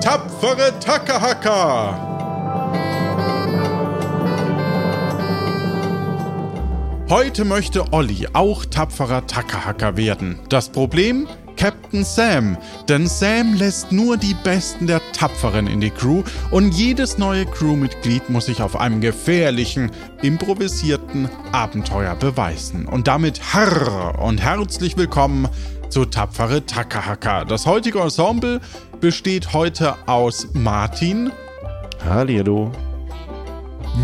tapfere Tackerhacker! Heute möchte Olli auch tapferer Tackerhacker werden. Das Problem? Captain Sam. Denn Sam lässt nur die Besten der Tapferen in die Crew und jedes neue Crewmitglied muss sich auf einem gefährlichen, improvisierten Abenteuer beweisen. Und damit harr und herzlich willkommen zu Tapfere Tackerhacker. Das heutige Ensemble besteht heute aus Martin. Hallihallo.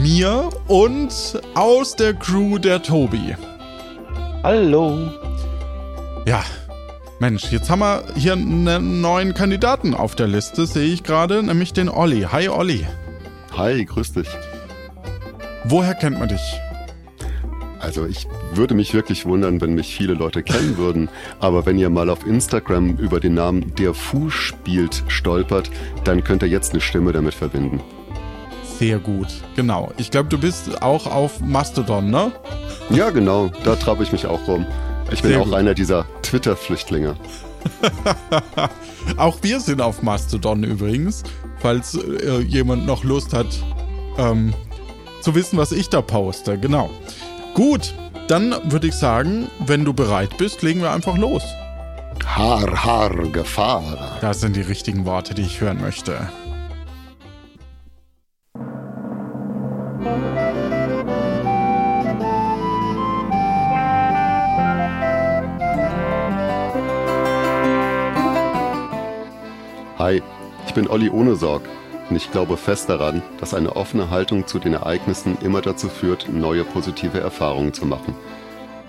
Mir und aus der Crew der Tobi. Hallo. Ja, Mensch, jetzt haben wir hier einen neuen Kandidaten auf der Liste, sehe ich gerade, nämlich den Olli. Hi Olli. Hi, grüß dich. Woher kennt man dich? Also ich würde mich wirklich wundern, wenn mich viele Leute kennen würden. Aber wenn ihr mal auf Instagram über den Namen Der Fu spielt stolpert, dann könnt ihr jetzt eine Stimme damit verbinden. Sehr gut, genau. Ich glaube, du bist auch auf Mastodon, ne? Ja, genau. Da trabe ich mich auch rum. Ich bin Sehr auch gut. einer dieser Twitter-Flüchtlinge. auch wir sind auf Mastodon übrigens, falls äh, jemand noch Lust hat, ähm, zu wissen, was ich da poste. Genau. Gut, dann würde ich sagen, wenn du bereit bist, legen wir einfach los. Har, har, Gefahr. Das sind die richtigen Worte, die ich hören möchte. Hi, ich bin Olli Ohnesorg und ich glaube fest daran, dass eine offene Haltung zu den Ereignissen immer dazu führt, neue positive Erfahrungen zu machen.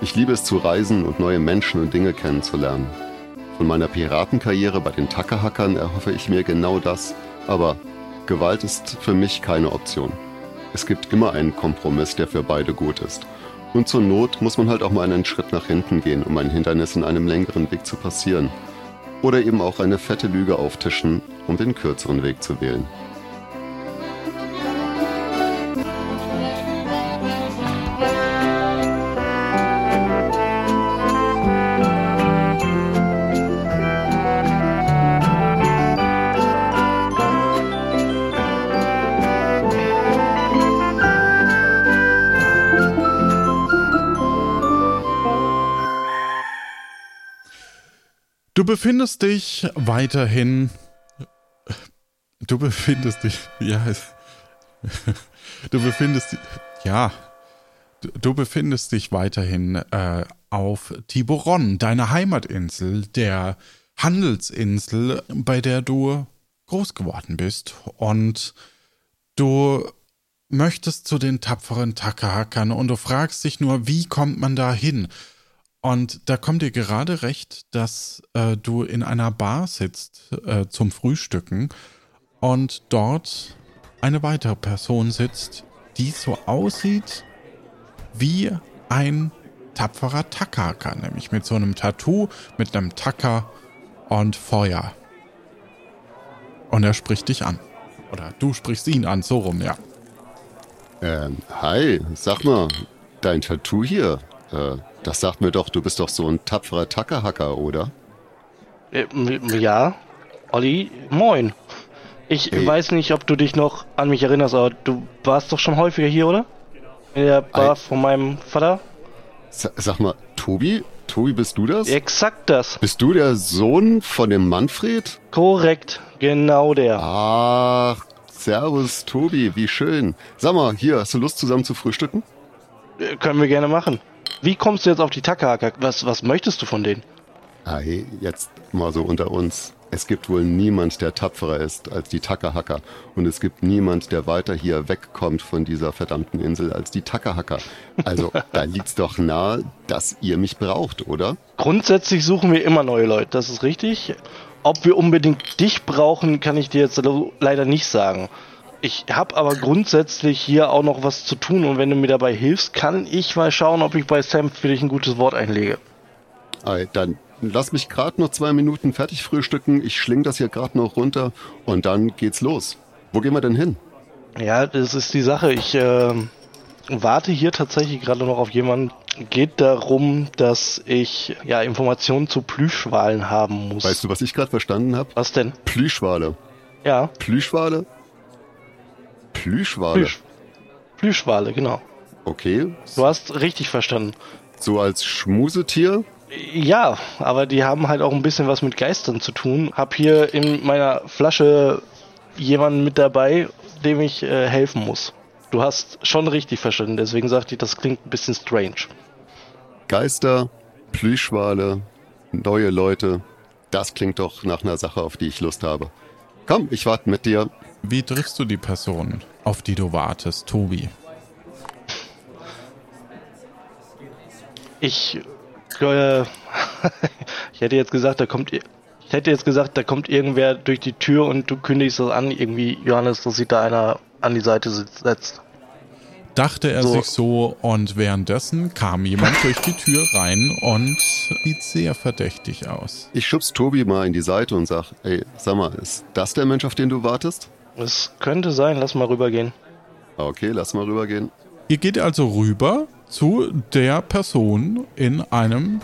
Ich liebe es zu reisen und neue Menschen und Dinge kennenzulernen. Von meiner Piratenkarriere bei den Tackerhackern erhoffe ich mir genau das, aber Gewalt ist für mich keine Option. Es gibt immer einen Kompromiss, der für beide gut ist. Und zur Not muss man halt auch mal einen Schritt nach hinten gehen, um ein Hindernis in einem längeren Weg zu passieren. Oder eben auch eine fette Lüge auftischen, um den kürzeren Weg zu wählen. Du befindest dich weiterhin. Du befindest dich. Ja. Du befindest. Ja. Du, befindest dich weiterhin äh, auf Tiburon, deiner Heimatinsel, der Handelsinsel, bei der du groß geworden bist. Und du möchtest zu den tapferen Takahackern und du fragst dich nur, wie kommt man da hin? Und da kommt dir gerade recht, dass äh, du in einer Bar sitzt äh, zum Frühstücken und dort eine weitere Person sitzt, die so aussieht wie ein tapferer Takaka, nämlich mit so einem Tattoo, mit einem Tacker und Feuer. Und er spricht dich an. Oder du sprichst ihn an, so rum, ja. Ähm, hi, sag mal, dein Tattoo hier, äh, das sagt mir doch, du bist doch so ein tapferer Tackerhacker, oder? Äh, ja, Olli, moin. Ich hey. weiß nicht, ob du dich noch an mich erinnerst, aber du warst doch schon häufiger hier, oder? In der Bar Ei. von meinem Vater? S sag mal, Tobi? Tobi, bist du das? Exakt das. Bist du der Sohn von dem Manfred? Korrekt, genau der. Ach, servus, Tobi, wie schön. Sag mal, hier, hast du Lust zusammen zu frühstücken? Äh, können wir gerne machen. Wie kommst du jetzt auf die Takahaka? Was, was möchtest du von denen? Hey, jetzt mal so unter uns. Es gibt wohl niemand, der tapferer ist als die Takahacker. Und es gibt niemand, der weiter hier wegkommt von dieser verdammten Insel als die Takahacker. Also, da liegt's doch nahe, dass ihr mich braucht, oder? Grundsätzlich suchen wir immer neue Leute, das ist richtig. Ob wir unbedingt dich brauchen, kann ich dir jetzt leider nicht sagen. Ich habe aber grundsätzlich hier auch noch was zu tun und wenn du mir dabei hilfst, kann ich mal schauen, ob ich bei Sam für dich ein gutes Wort einlege. Hey, dann lass mich gerade noch zwei Minuten fertig frühstücken. Ich schling das hier gerade noch runter und dann geht's los. Wo gehen wir denn hin? Ja, das ist die Sache. Ich äh, warte hier tatsächlich gerade noch auf jemanden. Geht darum, dass ich ja Informationen zu Plüschwalen haben muss. Weißt du, was ich gerade verstanden habe? Was denn? Plüschwale. Ja, Plüschwale? Plüschwale? Plüsch. Plüschwale, genau. Okay. Du hast richtig verstanden. So als Schmusetier? Ja, aber die haben halt auch ein bisschen was mit Geistern zu tun. Hab hier in meiner Flasche jemanden mit dabei, dem ich äh, helfen muss. Du hast schon richtig verstanden, deswegen sagte ich, das klingt ein bisschen strange. Geister, Plüschwale, neue Leute. Das klingt doch nach einer Sache, auf die ich Lust habe. Komm, ich warte mit dir. Wie triffst du die Person, auf die du wartest, Tobi? Ich, äh, ich hätte jetzt gesagt, da kommt, ich hätte jetzt gesagt, da kommt irgendwer durch die Tür und du kündigst das an, irgendwie, Johannes, dass sich da einer an die Seite setzt. Dachte er So. sich so und währenddessen kam jemand durch die Tür rein und sieht sehr verdächtig aus. Ich schubs Tobi mal in die Seite und sag, ey, sag mal, ist das der Mensch, auf den du wartest? Es könnte sein, lass mal rübergehen. Okay, lass mal rübergehen. Ihr geht also rüber zu der Person in einem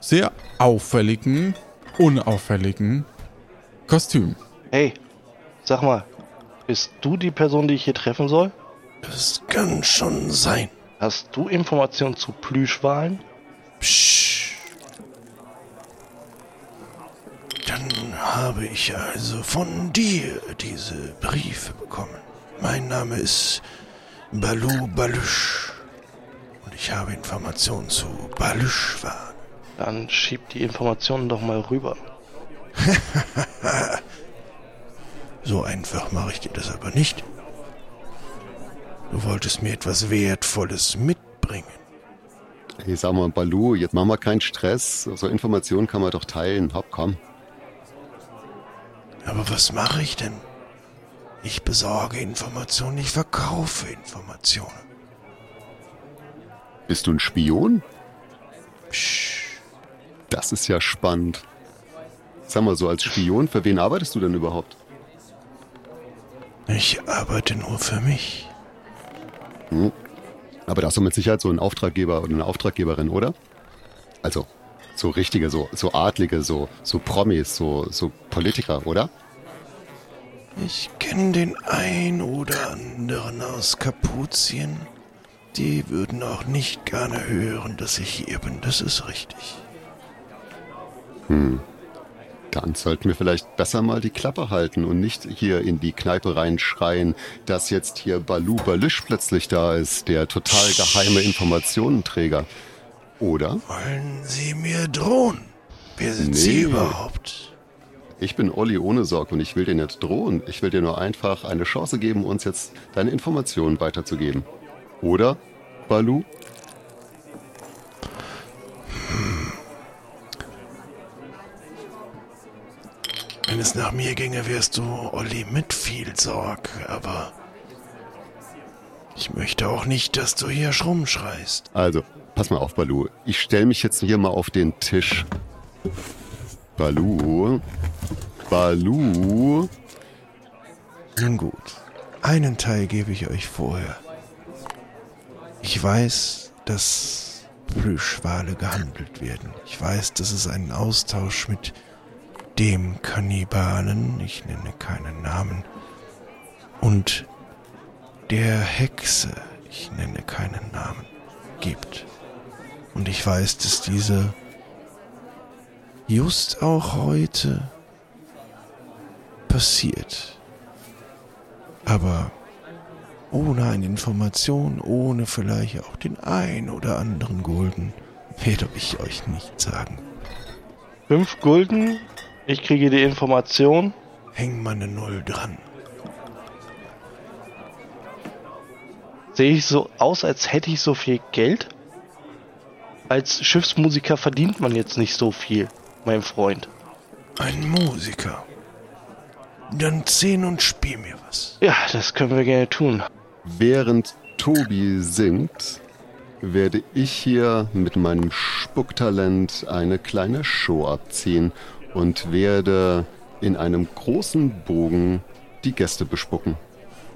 sehr auffälligen, unauffälligen Kostüm. Hey, sag mal, bist du die Person, die ich hier treffen soll? Das kann schon sein. Hast du Informationen zu Plüschwalen? Psch. Dann habe ich also von dir diese Briefe bekommen. Mein Name ist Balu Balusch. Und ich habe Informationen zu Baluschwan. Dann schieb die Informationen doch mal rüber. So einfach mache ich dir das aber nicht. Du wolltest mir etwas Wertvolles mitbringen. Ey, sag mal, Balu, jetzt mach mal keinen Stress. So Informationen kann man doch teilen. Hopp, komm. Aber was mache ich denn? Ich besorge Informationen, ich verkaufe Informationen. Bist du ein Spion? Psch. Das ist ja spannend. Sag mal, so als Spion, für wen arbeitest du denn überhaupt? Ich arbeite nur für mich. Aber da hast du mit Sicherheit so einen Auftraggeber oder eine Auftraggeberin, oder? Also, so richtige, so, so Adlige, so, so Promis, so, so Politiker, oder? Ich kenne den ein oder anderen aus Kapuzien. Die würden auch nicht gerne hören, dass ich hier bin. Das ist richtig. Dann sollten wir vielleicht besser mal die Klappe halten und nicht hier in die Kneipe reinschreien, dass jetzt hier Balu Balusch plötzlich da ist, der total geheime Informationenträger. Oder? Wollen Sie mir drohen? Wer sind Nee. Sie überhaupt? Ich bin Olli ohne Sorg und ich will dir nicht drohen. Ich will dir nur einfach eine Chance geben, uns jetzt deine Informationen weiterzugeben. Oder, Balu? Wenn es nach mir ginge, wärst du Olli mit viel Sorg, aber ich möchte auch nicht, dass du hier rumschreist. Also, pass mal auf, Balu. Ich stelle mich jetzt hier mal auf den Tisch. Balu. Balu. Nun gut, einen Teil gebe ich euch vorher. Ich weiß, dass Plüschwale gehandelt werden. Ich weiß, dass es einen Austausch mit dem Kannibalen, ich nenne keinen Namen, und der Hexe, ich nenne keinen Namen, gibt. Und ich weiß, dass diese just auch heute passiert. Aber ohne eine Information, ohne vielleicht auch den ein oder anderen Gulden, werde ich euch nicht sagen. Fünf Gulden, ich kriege die Information. Häng mal eine Null dran. Sehe ich so aus, als hätte ich so viel Geld? Als Schiffsmusiker verdient man jetzt nicht so viel, mein Freund. Ein Musiker. Dann zehn und spiel mir was. Ja, das können wir gerne tun. Während Tobi singt, werde ich hier mit meinem Spucktalent eine kleine Show abziehen und werde in einem großen Bogen die Gäste bespucken.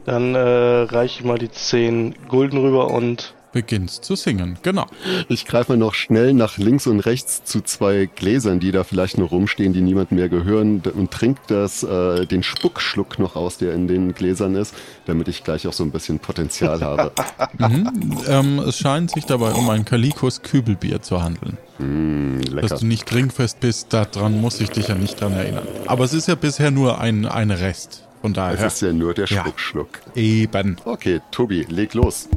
Dann äh, reiche ich mal die 10 Gulden rüber und beginnst zu singen. Genau. Ich greife mal noch schnell nach links und rechts zu zwei Gläsern, die da vielleicht noch rumstehen, die niemandem mehr gehören und trink das, äh, den Spuckschluck noch aus, der in den Gläsern ist, damit ich gleich auch so ein bisschen Potenzial habe. Mhm. Ähm, es scheint sich dabei um ein Kalikos Kübelbier zu handeln. Mm. Dass du nicht trinkfest bist, daran muss ich dich ja nicht dran erinnern. Aber es ist ja bisher nur ein, ein Rest. Von Es daher. ist ja nur der Ja. Spuckschluck. Eben. Okay, Tobi, leg los.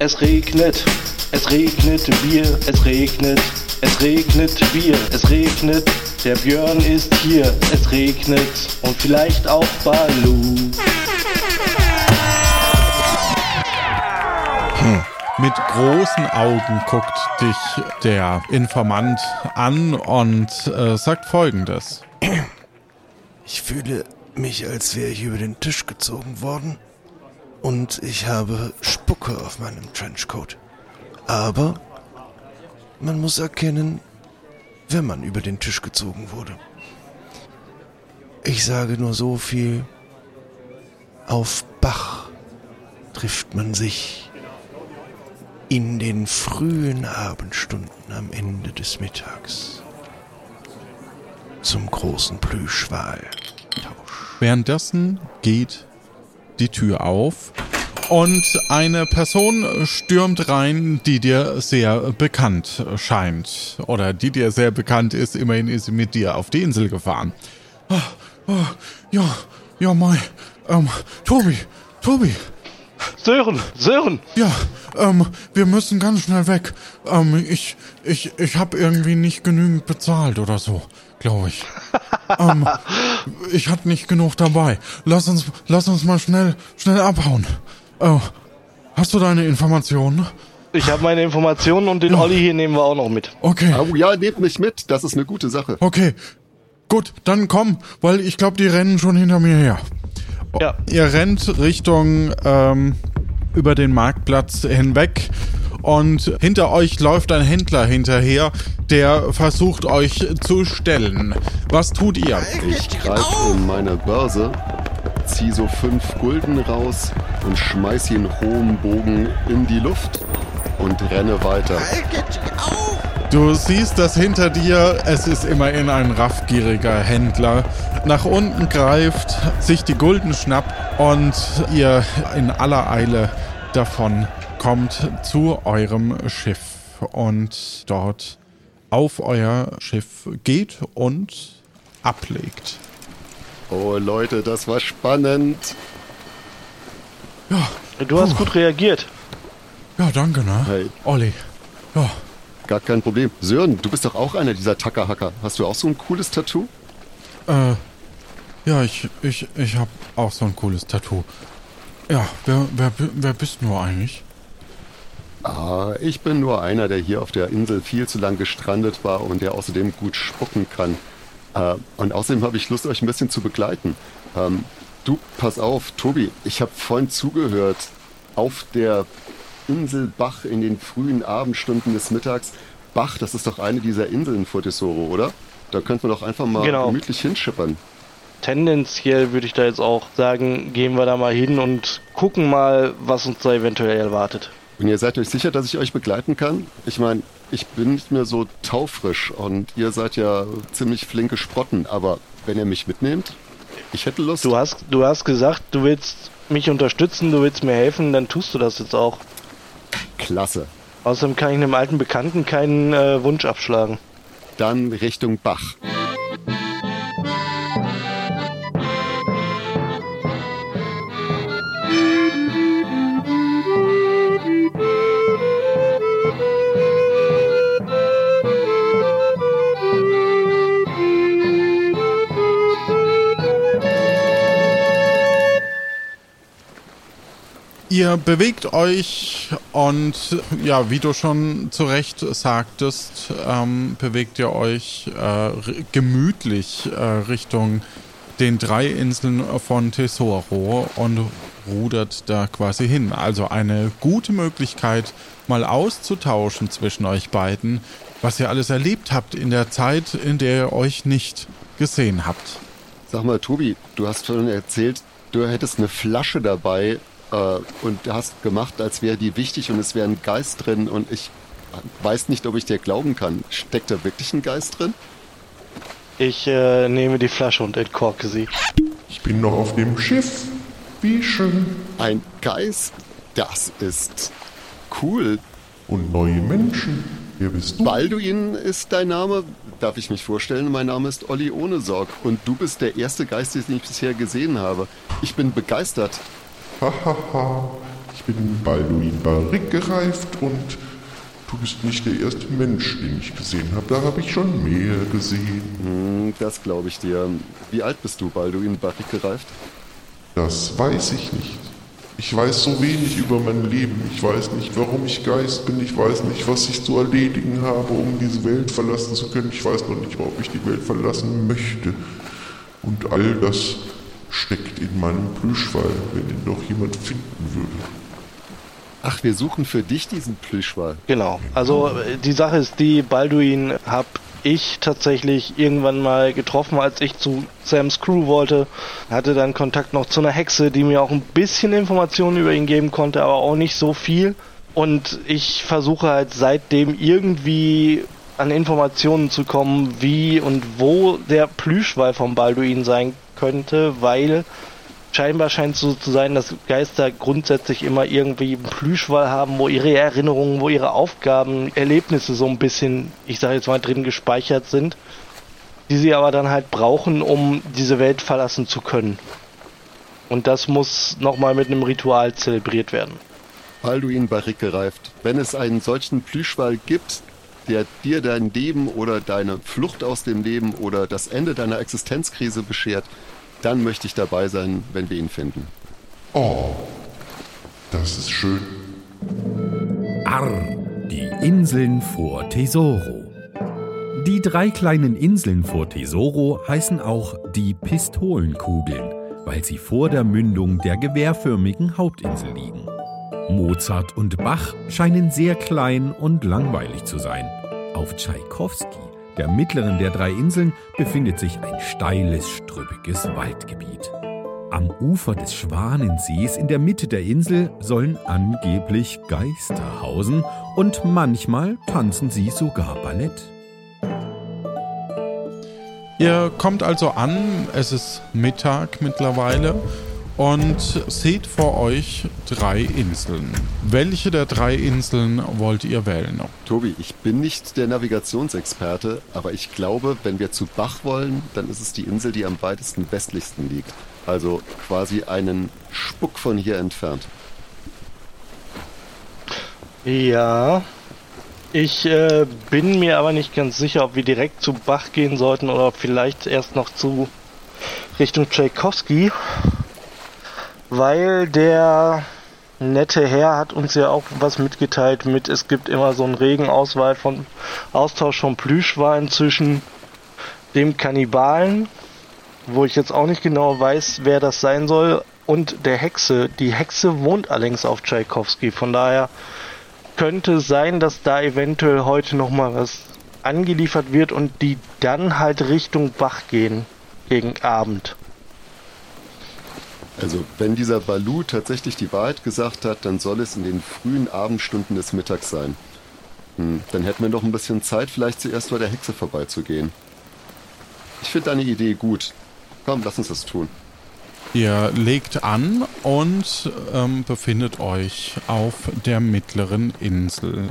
Es regnet, es regnet Bier, es regnet, es regnet Bier, es regnet. Der Björn ist hier, es regnet und vielleicht auch Balu. Mit großen Augen guckt dich der Informant an und äh, sagt folgendes. Ich fühle mich, als wäre ich über den Tisch gezogen worden. Und ich habe Spucke auf meinem Trenchcoat. Aber man muss erkennen, wenn man über den Tisch gezogen wurde. Ich sage nur so viel. Auf Bach trifft man sich in den frühen Abendstunden am Ende des Mittags zum großen Plüschwal. Währenddessen geht die Tür auf und eine Person stürmt rein, die dir sehr bekannt scheint. Oder die dir sehr bekannt ist. Immerhin ist sie mit dir auf die Insel gefahren. Ah, ah, ja, ja, Mai. Ähm, Tobi, Tobi. Sören, Sören! Ja, ähm, wir müssen ganz schnell weg. Ähm, ich, ich, ich habe irgendwie nicht genügend bezahlt oder so, glaube ich. ähm, ich hatte nicht genug dabei. Lass uns, lass uns mal schnell, schnell abhauen. Äh, hast du deine Informationen? Ich habe meine Informationen und den Olli hier nehmen wir auch noch mit. Okay, Oh ja, nehmt mich mit, das ist eine gute Sache. okay. Gut, dann komm, weil ich glaube, die rennen schon hinter mir her. Ja. Ihr rennt Richtung ähm, über den Marktplatz hinweg und hinter euch läuft ein Händler hinterher, der versucht euch zu stellen. Was tut ihr? Ich greife in meine Börse, zieh so fünf Gulden raus und schmeiß sie in hohem Bogen in die Luft und renne weiter. Du siehst, dass hinter dir, es ist immerhin ein raffgieriger Händler, nach unten greift, sich die Gulden schnappt und ihr in aller Eile davon kommt zu eurem Schiff und dort auf euer Schiff geht und ablegt. Oh Leute, das war spannend. Ja, Du hast gut reagiert. Ja, danke, ne? Hey. Olli. Ja, Gar kein Problem. Sören, du bist doch auch einer dieser Tackerhacker. Hast du auch so ein cooles Tattoo? äh, ja, ich, ich, ich hab auch so ein cooles Tattoo. Ja, wer, wer, wer bist du eigentlich? Ah, ich bin nur einer, der hier auf der Insel viel zu lang gestrandet war und der außerdem gut spucken kann. Äh, und außerdem habe ich Lust, euch ein bisschen zu begleiten. Ähm, du, pass auf, Tobi, ich habe vorhin zugehört. Auf der Insel Bach in den frühen Abendstunden des Mittags. Bach, das ist doch eine dieser Inseln vor Tesoro, oder? Da könnten wir doch einfach mal Genau. gemütlich hinschippern. Tendenziell würde ich da jetzt auch sagen, gehen wir da mal hin und gucken mal, was uns da eventuell erwartet. Und ihr seid euch sicher, dass ich euch begleiten kann? Ich meine, ich bin nicht mehr so taufrisch und ihr seid ja ziemlich flinke Sprotten, aber wenn ihr mich mitnehmt, ich hätte Lust. Du hast, du hast gesagt, du willst mich unterstützen, du willst mir helfen, dann tust du das jetzt auch. Klasse. Außerdem kann ich einem alten Bekannten keinen äh, Wunsch abschlagen. Dann Richtung Bach. Ihr bewegt euch und ja, wie du schon zu Recht sagtest, ähm, bewegt ihr euch äh, gemütlich äh, Richtung den drei Inseln von Tesoro und rudert da quasi hin. Also eine gute Möglichkeit, mal auszutauschen zwischen euch beiden, was ihr alles erlebt habt in der Zeit, in der ihr euch nicht gesehen habt. Sag mal, Tobi, du hast vorhin erzählt, du hättest eine Flasche dabei äh, und hast gemacht, als wäre die wichtig und es wäre ein Geist drin und ich weiß nicht, ob ich dir glauben kann. Steckt da wirklich ein Geist drin? Ich äh, nehme die Flasche und entkorke sie. Ich bin noch auf dem Schiff. Wie schön. Ein Geist? Das ist cool. Und neue Menschen. Wer bist du? Balduin ist dein Name. Darf ich mich vorstellen? Mein Name ist Olli Ohnesorg und du bist der erste Geist, den ich bisher gesehen habe. Ich bin begeistert. Hahaha. ich bin Balduin Barrick gereift und du bist nicht der erste Mensch, den ich gesehen habe. Da habe ich schon mehr gesehen. Hm, das glaube ich dir. Wie alt bist du, Balduin Barrick gereift? Das weiß ich nicht. Ich weiß so wenig über mein Leben. Ich weiß nicht, warum ich Geist bin. Ich weiß nicht, was ich zu erledigen habe, um diese Welt verlassen zu können. Ich weiß noch nicht mal, ob ich die Welt verlassen möchte. Und all das steckt in meinem Plüschwall, wenn ihn noch jemand finden würde. Ach, wir suchen für dich diesen Plüschwall. Genau. Also die Sache ist die, Balduin hab ich tatsächlich irgendwann mal getroffen, als ich zu Sam's Crew wollte. Hatte dann Kontakt noch zu einer Hexe, die mir auch ein bisschen Informationen über ihn geben konnte, aber auch nicht so viel. Und ich versuche halt seitdem irgendwie an Informationen zu kommen, wie und wo der Plüschwall von Balduin sein könnte, weil scheinbar scheint es so zu sein, dass Geister grundsätzlich immer irgendwie einen Plüschwall haben, wo ihre Erinnerungen, wo ihre Aufgaben, Erlebnisse so ein bisschen, ich sage jetzt mal, drin gespeichert sind, die sie aber dann halt brauchen, um diese Welt verlassen zu können. Und das muss nochmal mit einem Ritual zelebriert werden. Balduin Barrick gereift. Wenn es einen solchen Plüschwall gibt, der dir dein Leben oder deine Flucht aus dem Leben oder das Ende deiner Existenzkrise beschert, dann möchte ich dabei sein, wenn wir ihn finden. Oh, das ist schön. Arr, die Inseln vor Tesoro. Die drei kleinen Inseln vor Tesoro heißen auch die Pistolenkugeln, weil sie vor der Mündung der gewehrförmigen Hauptinsel liegen. Mozart und Bach scheinen sehr klein und langweilig zu sein. Auf Tschaikowski der mittleren der drei Inseln befindet sich ein steiles, strüppiges Waldgebiet. Am Ufer des Schwanensees in der Mitte der Insel sollen angeblich Geister hausen und manchmal tanzen sie sogar Ballett. Ihr kommt also an, es ist Mittag mittlerweile und seht vor euch drei Inseln. Welche der drei Inseln wollt ihr wählen? Tobi, ich bin nicht der Navigationsexperte, aber ich glaube, wenn wir zu Bach wollen, dann ist es die Insel, die am weitesten westlichsten liegt. Also quasi einen Spuck von hier entfernt. Ja, ich äh, bin mir aber nicht ganz sicher, ob wir direkt zu Bach gehen sollten oder vielleicht erst noch zu Richtung Tchaikovsky weil der nette Herr hat uns ja auch was mitgeteilt mit, es gibt immer so einen regen Auswahl von Austausch von Plüschwein zwischen dem Kannibalen, wo ich jetzt auch nicht genau weiß, wer das sein soll, und der Hexe. Die Hexe wohnt allerdings auf Tchaikovsky, von daher könnte sein, dass da eventuell heute nochmal was angeliefert wird und die dann halt Richtung Bach gehen gegen Abend. Also wenn dieser Balu tatsächlich die Wahrheit gesagt hat, dann soll es in den frühen Abendstunden des Mittags sein. Hm, dann hätten wir noch ein bisschen Zeit, vielleicht zuerst bei der Hexe vorbeizugehen. Ich finde deine Idee gut. Komm, lass uns das tun. Ihr legt an und ähm, befindet euch auf der mittleren Insel.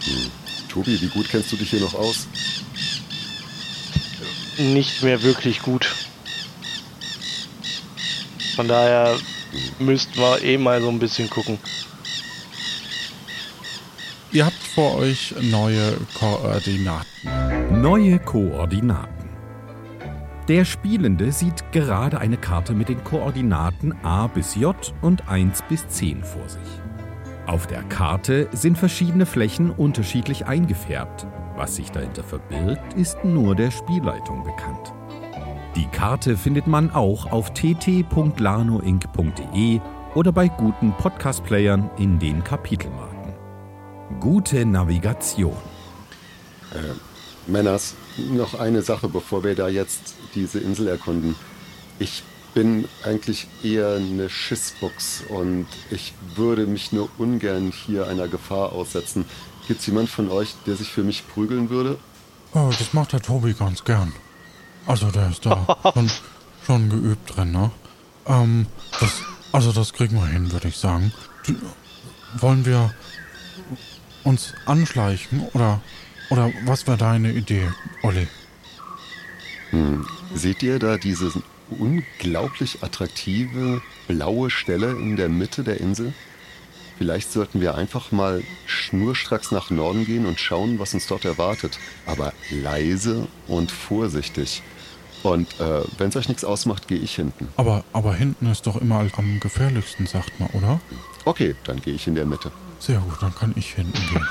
Hm. Tobi, wie gut kennst du dich hier noch aus? Nicht mehr wirklich gut. Von daher müssten wir eh mal so ein bisschen gucken. Ihr habt vor euch neue Koordinaten. Neue Koordinaten. Der Spielende sieht gerade eine Karte mit den Koordinaten A bis J und 1 bis 10 vor sich. Auf der Karte sind verschiedene Flächen unterschiedlich eingefärbt. Was sich dahinter verbirgt, ist nur der Spielleitung bekannt. Die Karte findet man auch auf tt.lanoinc.de oder bei guten Podcast-Playern in den Kapitelmarken. Gute Navigation. Äh, Männers, noch eine Sache, bevor wir da jetzt diese Insel erkunden. Ich bin eigentlich eher eine Schissbuchs und ich würde mich nur ungern hier einer Gefahr aussetzen. Gibt es jemand von euch, der sich für mich prügeln würde? Oh, das macht der Tobi ganz gern. Also der ist da schon, schon geübt drin, ne? Ähm, das, also das kriegen wir hin, würde ich sagen. Wollen wir uns anschleichen oder, oder was wäre deine Idee, Olli? Hm. Seht ihr da diese unglaublich attraktive blaue Stelle in der Mitte der Insel? Vielleicht sollten wir einfach mal schnurstracks nach Norden gehen und schauen, was uns dort erwartet. Aber leise und vorsichtig. Und äh, wenn es euch nichts ausmacht, gehe ich hinten. Aber, aber hinten ist doch immer am gefährlichsten, sagt man, oder? Okay, dann gehe ich in der Mitte. Sehr gut, dann kann ich hinten gehen.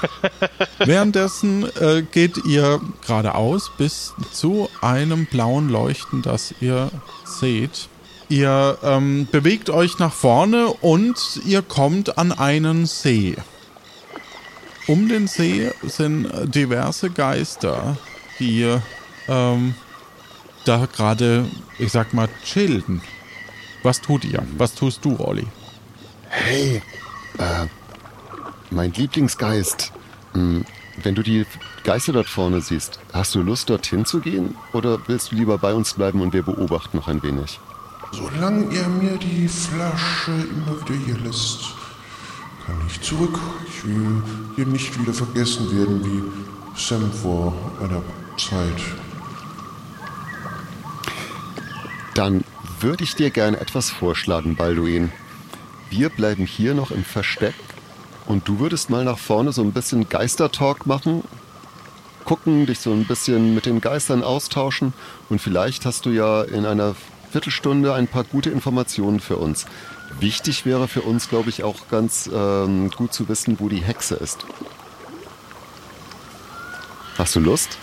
Währenddessen äh, geht ihr geradeaus bis zu einem blauen Leuchten, das ihr seht. Ihr ähm, bewegt euch nach vorne und ihr kommt an einen See. Um den See sind diverse Geister, die ähm, da gerade, ich sag mal, chillen. Was tut ihr? Was tust du, Olli? Hey, äh, mein Lieblingsgeist. Hm, wenn du die Geister dort vorne siehst, hast du Lust, dorthin zu gehen? Oder willst du lieber bei uns bleiben und wir beobachten noch ein wenig? Solange ihr mir die Flasche immer wieder hier lässt, kann ich zurück. Ich will hier nicht wieder vergessen werden wie Sam vor einer Zeit. Dann würde ich dir gerne etwas vorschlagen, Balduin. Wir bleiben hier noch im Versteck und du würdest mal nach vorne so ein bisschen Geistertalk machen, gucken, dich so ein bisschen mit den Geistern austauschen und vielleicht hast du ja in einer Viertelstunde ein paar gute Informationen für uns. Wichtig wäre für uns, glaube ich, auch ganz ähm, gut zu wissen, wo die Hexe ist. Hast du Lust?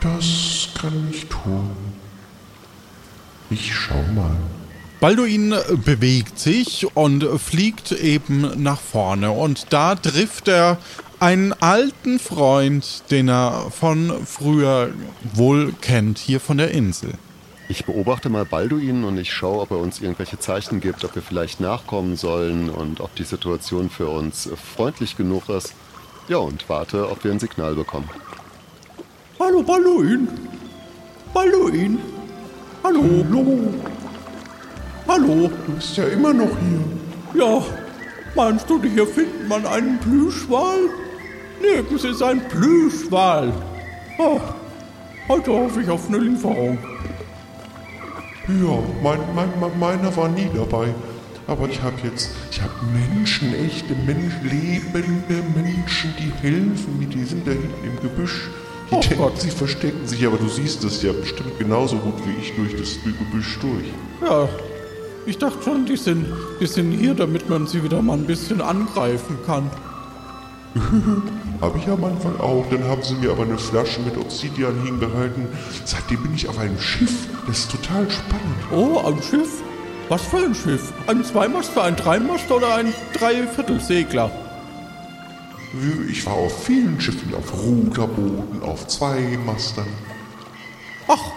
Das kann ich tun. Ich schau mal. Balduin bewegt sich und fliegt eben nach vorne und da trifft er einen alten Freund, den er von früher wohl kennt, hier von der Insel. Ich beobachte mal Balduin und ich schaue, ob er uns irgendwelche Zeichen gibt, ob wir vielleicht nachkommen sollen und ob die Situation für uns freundlich genug ist. Ja, und warte, ob wir ein Signal bekommen. Hallo Balduin. Balduin. Hallo. Hallo, Hallo. du bist ja immer noch hier. Ja, meinst du, hier findet man einen Plüschwal? Nirgends ist ein Plüschwal. Oh, heute hoffe ich auf eine Lieferung. Ja, mein, mein, mein, meiner war nie dabei. Aber ich habe jetzt, ich habe Menschen, echte Menschen, lebende Menschen, die helfen mir. Die sind da hinten im Gebüsch. Die Oh denken, Gott. sie verstecken sich, aber du siehst es ja bestimmt genauso gut wie ich durch das Gebüsch durch. Ja, ich dachte schon, die sind, die sind hier, damit man sie wieder mal ein bisschen angreifen kann. Habe ich am Anfang auch. Dann haben sie mir aber eine Flasche mit Obsidian hingehalten. Seitdem bin ich auf einem Schiff. Das ist total spannend. Oh, ein Schiff? Was für ein Schiff? Ein Zweimaster, ein Dreimaster oder ein Dreiviertelsegler? Ich war auf vielen Schiffen, auf Ruderbooten, auf Zweimastern. Ach,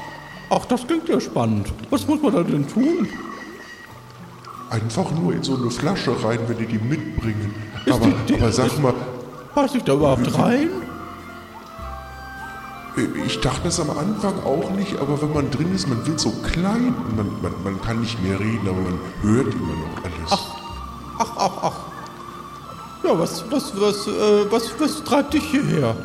ach, das klingt ja spannend. Was muss man da denn tun? Einfach nur in so eine Flasche rein, wenn die die mitbringen. Ist Aber, die- die- aber sag mal, Pass ich da überhaupt rein? ich dachte es am Anfang auch nicht, aber wenn man drin ist, man wird so klein. Man, man, man kann nicht mehr reden, aber man hört immer noch alles. Ach, ach, ach. Ja, was, was, was, äh, was, was treibt dich hierher?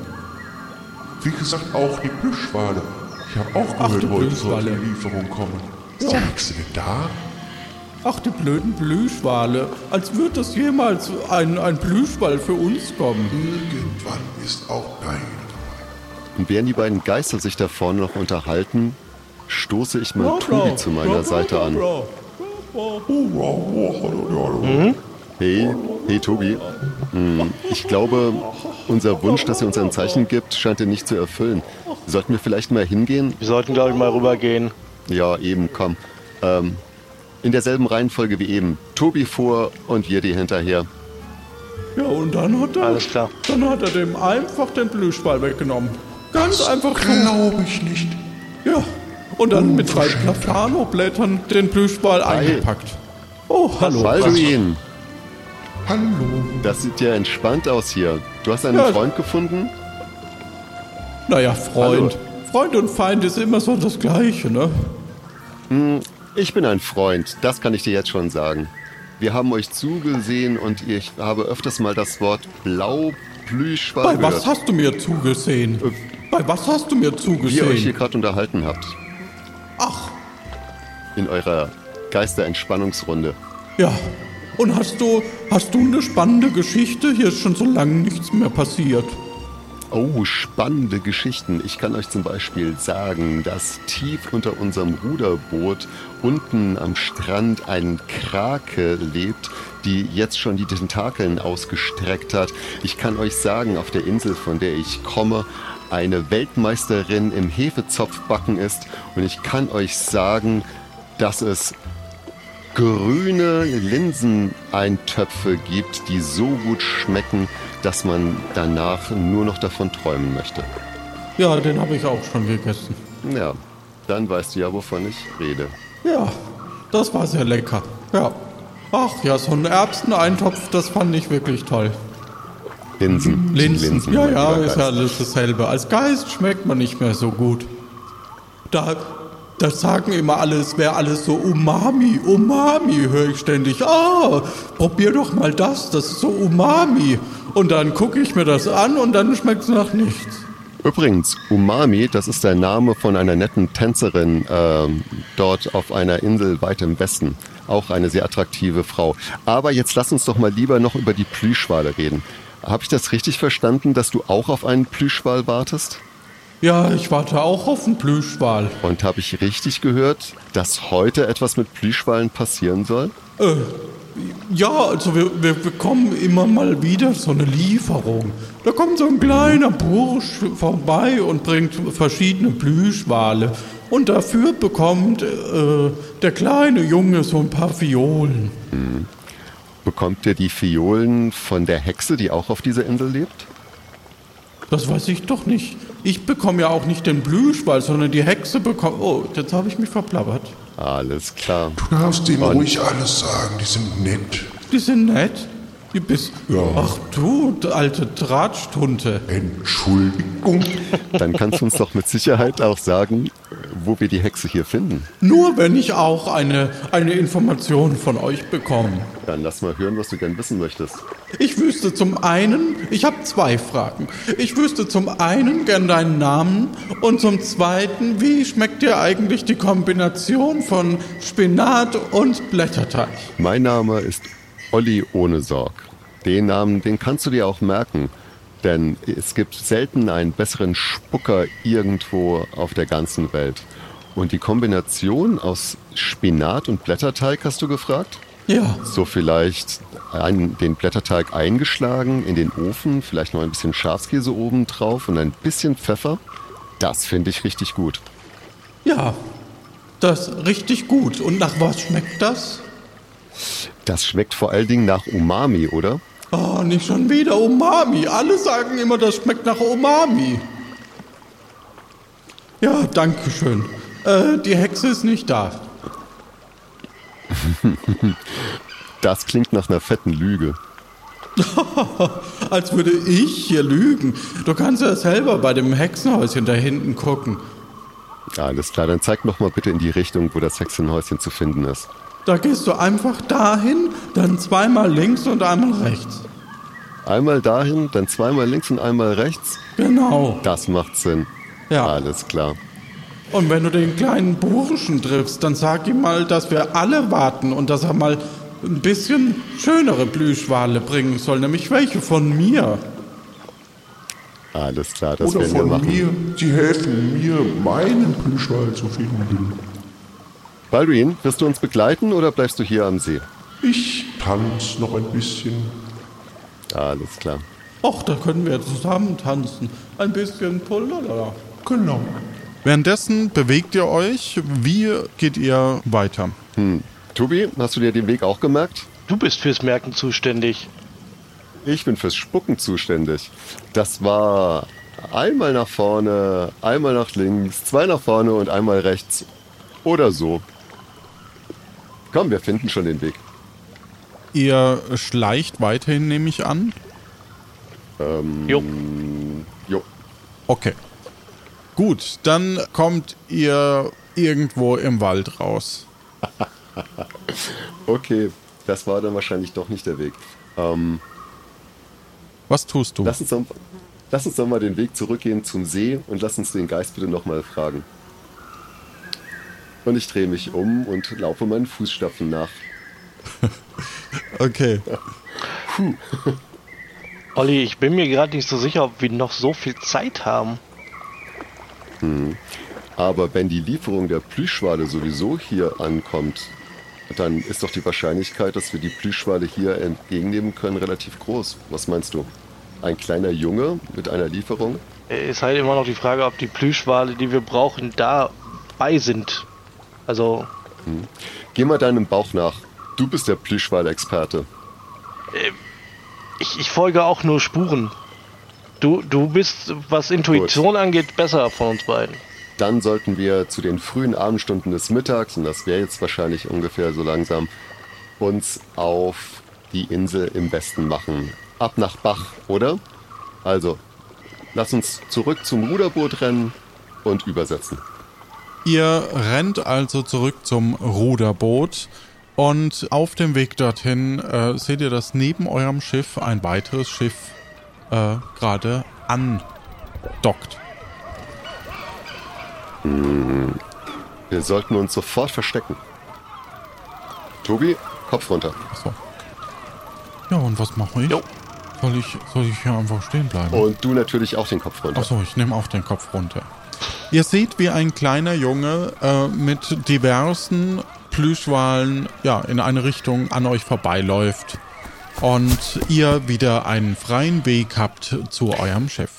Wie gesagt, auch die Plüschwale. Ich habe auch Ach, gehört, die heute Plüschwale. eine Lieferung kommen. Ist die Hexe denn da? Ach, die blöden Blühschwale. Als würde das jemals ein, ein Blühschwal für uns kommen. Irgendwann ist auch deine Und während die beiden Geister sich da vorne noch unterhalten, stoße ich mal Tobi zu meiner Seite an. Hey, hey Tobi. Hm, Ich glaube, unser Wunsch, dass er uns ein Zeichen gibt, scheint er nicht zu erfüllen. Sollten wir vielleicht mal hingehen? Wir sollten, glaube ich, mal rübergehen. Ja, eben, komm. Ähm, in derselben Reihenfolge wie eben. Tobi vor und wir die hinterher. Ja, und dann hat er, Alles klar. dann hat er dem einfach den Blühschwal weggenommen. Ganz einfach so. Glaube ich nicht. Ja, und dann mit drei Plafano-Blättern den Plüschwal eingepackt. Oh, hallo. Balduin, Hallo. das sieht ja entspannt aus hier. Du hast einen Ja. Freund gefunden? Naja, Freund. Freund und Feind ist immer so das Gleiche, ne? Ich bin ein Freund, das kann ich dir jetzt schon sagen. Wir haben euch zugesehen und ich habe öfters mal das Wort Blauplüschwal Bei was gehört, hast du mir zugesehen? Bei was hast du mir wie ihr euch hier zugesehen? gerade unterhalten habt. Ach, In eurer Geisterentspannungsrunde. ja. Und hast du, hast du eine spannende Geschichte? Hier ist schon so lange nichts mehr passiert. Oh, spannende Geschichten. Ich kann euch zum Beispiel sagen, dass tief unter unserem Ruderboot unten am Strand ein Krake lebt, die jetzt schon die Tentakeln ausgestreckt hat. Ich kann euch sagen, auf der Insel, von der ich komme, eine Weltmeisterin im Hefezopfbacken ist. Und ich kann euch sagen, dass es grüne Linseneintöpfe gibt, die so gut schmecken, dass man danach nur noch davon träumen möchte. Ja, den habe ich auch schon gegessen. Ja, dann weißt du ja, wovon ich rede. Ja, das war sehr lecker. Ja. Ach ja, so ein Erbseneintopf, das fand ich wirklich toll. Linsen. Linsen. ja, mein ja, lieber ist ja alles dasselbe. Als Geist schmeckt man nicht mehr so gut. Da, das sagen immer alle, es wäre alles so Umami. Umami höre ich ständig. Ah, probier doch mal das, das ist so Umami. Und dann gucke ich mir das an und dann schmeckt es nach nichts. Übrigens, Umami, das ist der Name von einer netten Tänzerin ähm, dort auf einer Insel weit im Westen. Auch eine sehr attraktive Frau. Aber jetzt lass uns doch mal lieber noch über die Plüschwale reden. Habe ich das richtig verstanden, dass du auch auf einen Plüschwal wartest? Ja, ich warte auch auf einen Plüschwal. Und habe ich richtig gehört, dass heute etwas mit Plüschwalen passieren soll? Äh, ja, also wir, wir bekommen immer mal wieder so eine Lieferung. Da kommt so ein kleiner Bursch vorbei und bringt verschiedene Plüschwale. Und dafür bekommt äh, der kleine Junge so ein paar Violen. Bekommt ihr die Fiolen von der Hexe, die auch auf dieser Insel lebt? Das weiß ich doch nicht. Ich bekomme ja auch nicht den Plüschwal, sondern die Hexe bekommt... Oh, jetzt habe ich mich verplappert. Alles klar. Du darfst denen ruhig alles sagen, die sind nett. Die sind nett. Die bist... Ja. Ach du, alte Drahtstunte. Entschuldigung. Dann kannst du uns doch mit Sicherheit auch sagen, wo wir die Hexe hier finden. Nur wenn ich auch eine, eine Information von euch bekomme. Dann lass mal hören, was du gern wissen möchtest. Ich wüsste zum einen, ich habe zwei Fragen. Ich wüsste zum einen gern deinen Namen und zum zweiten, wie schmeckt dir eigentlich die Kombination von Spinat und Blätterteig? Mein Name ist Olli ohne Sorg. Den Namen, den kannst du dir auch merken. Denn es gibt selten einen besseren Spucker irgendwo auf der ganzen Welt. Und die Kombination aus Spinat und Blätterteig hast du gefragt? Ja, So vielleicht ein, den Blätterteig eingeschlagen in den Ofen, vielleicht noch ein bisschen Schafskäse oben drauf und ein bisschen Pfeffer. Das finde ich richtig gut. ja, das richtig gut. Und nach was schmeckt das? Das schmeckt vor allen Dingen nach Umami, oder? Oh, nicht schon wieder Umami. Alle sagen immer, das schmeckt nach Umami. Ja, danke schön. Äh, die Hexe ist nicht da. Das klingt nach einer fetten Lüge. Als würde ich hier lügen. Du kannst ja selber bei dem Hexenhäuschen da hinten gucken. Alles klar, dann zeig noch mal bitte in die Richtung, wo das Hexenhäuschen zu finden ist. Da gehst du einfach dahin, dann zweimal links und einmal rechts. Einmal dahin, dann zweimal links und einmal rechts. Genau. Das macht Sinn. Ja. Alles klar. Und wenn du den kleinen Burschen triffst, dann sag ihm mal, dass wir alle warten und dass er mal ein bisschen schönere Plüschwale bringen soll, nämlich welche von mir. Alles klar, das Oder werden wir von machen. mir. Sie helfen mir, meinen Plüschwal zu finden. Baldwin, wirst du uns begleiten oder bleibst du hier am See? Ich tanze noch ein bisschen. Alles klar. Och, da können wir zusammen tanzen. Ein bisschen Polala. Genau. Währenddessen bewegt ihr euch. Wie geht ihr weiter? Tobi, hast du dir den Weg auch gemerkt? Du bist fürs Merken zuständig. Ich bin fürs Spucken zuständig. Das war einmal nach vorne, einmal nach links, zwei nach vorne und einmal rechts. Oder so. Komm, wir finden schon den Weg. Ihr schleicht weiterhin, nehme ich an. Ähm, Jo. Jo. Okay. Gut, dann kommt ihr irgendwo im Wald raus. Okay, das war dann wahrscheinlich doch nicht der Weg. Ähm, Was tust du? lass, uns doch, lass uns doch mal den Weg zurückgehen zum See und lass uns den Geist bitte nochmal fragen. Und ich drehe mich um und laufe meinen Fußstapfen nach. Okay. Olli, ich bin mir gerade nicht so sicher, ob wir noch so viel Zeit haben. Aber wenn die Lieferung der Plüschwale sowieso hier ankommt, dann ist doch die Wahrscheinlichkeit, dass wir die Plüschwale hier entgegennehmen können, relativ groß. Was meinst du? Ein kleiner Junge mit einer Lieferung? Ist halt immer noch die Frage, ob die Plüschwale, die wir brauchen, dabei sind. Also, Geh mal deinem Bauch nach. Du bist der Plüschwal-Experte. ich, ich folge auch nur Spuren. Du, du bist, was Intuition angeht, besser von uns beiden. Dann sollten wir zu den frühen Abendstunden des Mittags, und das wäre jetzt wahrscheinlich ungefähr so langsam, uns auf die Insel im Westen machen. Ab nach Bach, oder? Also, lass uns zurück zum Ruderboot rennen und übersetzen. Ihr rennt also zurück zum Ruderboot und auf dem Weg dorthin äh, seht ihr, dass neben eurem Schiff ein weiteres Schiff äh, gerade andockt. Wir sollten uns sofort verstecken. Tobi, Kopf runter. Achso. Ja, und was mache ich? Jo. Soll ich, soll ich hier einfach stehen bleiben? Und du natürlich auch den Kopf runter. Achso, ich nehme auch den Kopf runter. Ihr seht, wie ein kleiner Junge äh, mit diversen Plüschwalen ja, in eine Richtung an euch vorbeiläuft. Und ihr wieder einen freien Weg habt zu eurem Chef.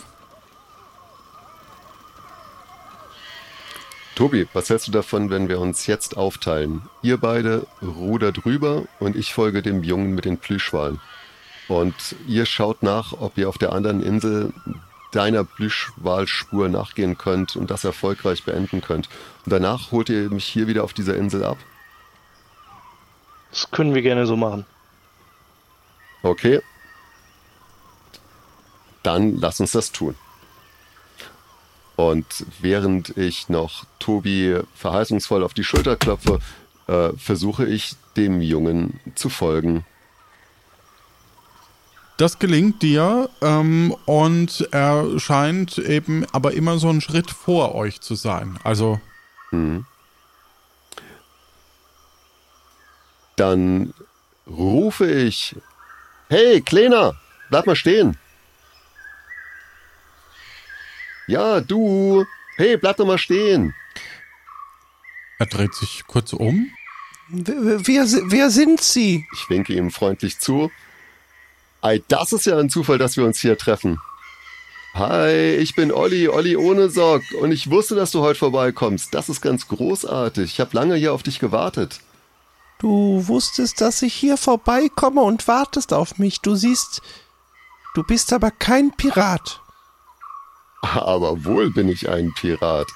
Tobi, was hältst du davon, wenn wir uns jetzt aufteilen? Ihr beide rudert rüber und ich folge dem Jungen mit den Plüschwalen. Und ihr schaut nach, ob ihr auf der anderen Insel deiner Plüschwalspur nachgehen könnt und das erfolgreich beenden könnt. Und danach holt ihr mich hier wieder auf dieser Insel ab. Das können wir gerne so machen. Okay? Dann lass uns das tun. Und während ich noch Tobi verheißungsvoll auf die Schulter klopfe, äh, versuche ich dem Jungen zu folgen. Das gelingt dir ähm, und er scheint eben aber immer so einen Schritt vor euch zu sein. Also, Dann rufe ich: Hey, Kleiner, bleib mal stehen. Ja, du. Hey, bleib doch mal stehen. er dreht sich kurz um. Wer, wer, wer sind Sie? Ich winke ihm freundlich zu. Ei, das ist ja ein Zufall, dass wir uns hier treffen. Hi, ich bin Olli, Olli ohne Sorg. Und ich wusste, dass du heute vorbeikommst. Das ist ganz großartig. Ich habe lange hier auf dich gewartet. Du wusstest, dass ich hier vorbeikomme und wartest auf mich. Du siehst, du bist aber kein Pirat. Aber wohl bin ich ein Pirat.